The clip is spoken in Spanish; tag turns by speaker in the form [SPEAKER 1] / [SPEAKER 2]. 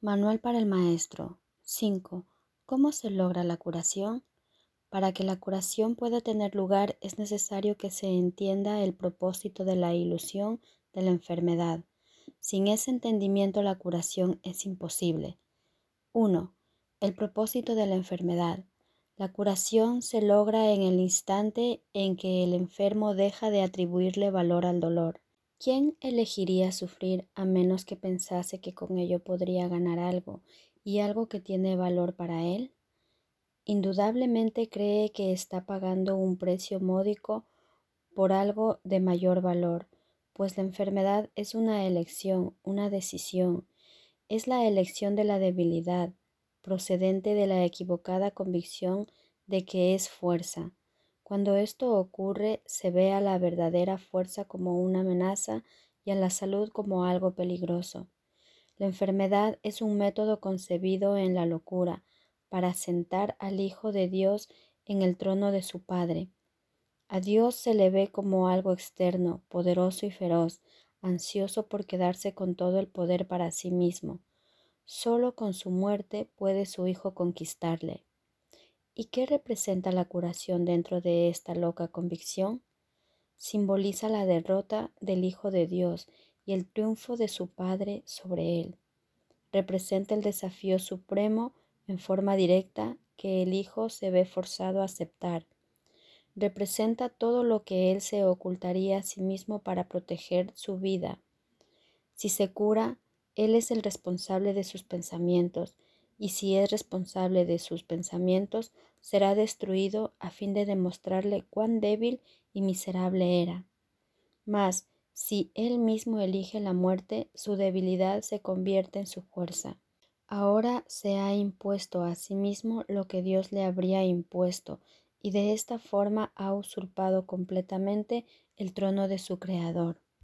[SPEAKER 1] Manual para el maestro. 5. ¿Cómo se logra la curación? Para que la curación pueda tener lugar es necesario que se entienda el propósito de la ilusión de la enfermedad. Sin ese entendimiento la curación es imposible. 1. El propósito de la enfermedad. La curación se logra en el instante en que el enfermo deja de atribuirle valor al dolor. ¿Quién elegiría sufrir a menos que pensase que con ello podría ganar algo y algo que tiene valor para él? Indudablemente cree que está pagando un precio módico por algo de mayor valor, pues la enfermedad es una elección, una decisión, es la elección de la debilidad, procedente de la equivocada convicción de que es fuerza, cuando esto ocurre, se ve a la verdadera fuerza como una amenaza y a la salud como algo peligroso. La enfermedad es un método concebido en la locura para sentar al Hijo de Dios en el trono de su Padre. A Dios se le ve como algo externo, poderoso y feroz, ansioso por quedarse con todo el poder para sí mismo. Solo con su muerte puede su Hijo conquistarle. ¿Y qué representa la curación dentro de esta loca convicción? Simboliza la derrota del Hijo de Dios y el triunfo de su Padre sobre él. Representa el desafío supremo en forma directa que el Hijo se ve forzado a aceptar. Representa todo lo que él se ocultaría a sí mismo para proteger su vida. Si se cura, él es el responsable de sus pensamientos y si es responsable de sus pensamientos, será destruido a fin de demostrarle cuán débil y miserable era. Mas, si él mismo elige la muerte, su debilidad se convierte en su fuerza. Ahora se ha impuesto a sí mismo lo que Dios le habría impuesto, y de esta forma ha usurpado completamente el trono de su Creador.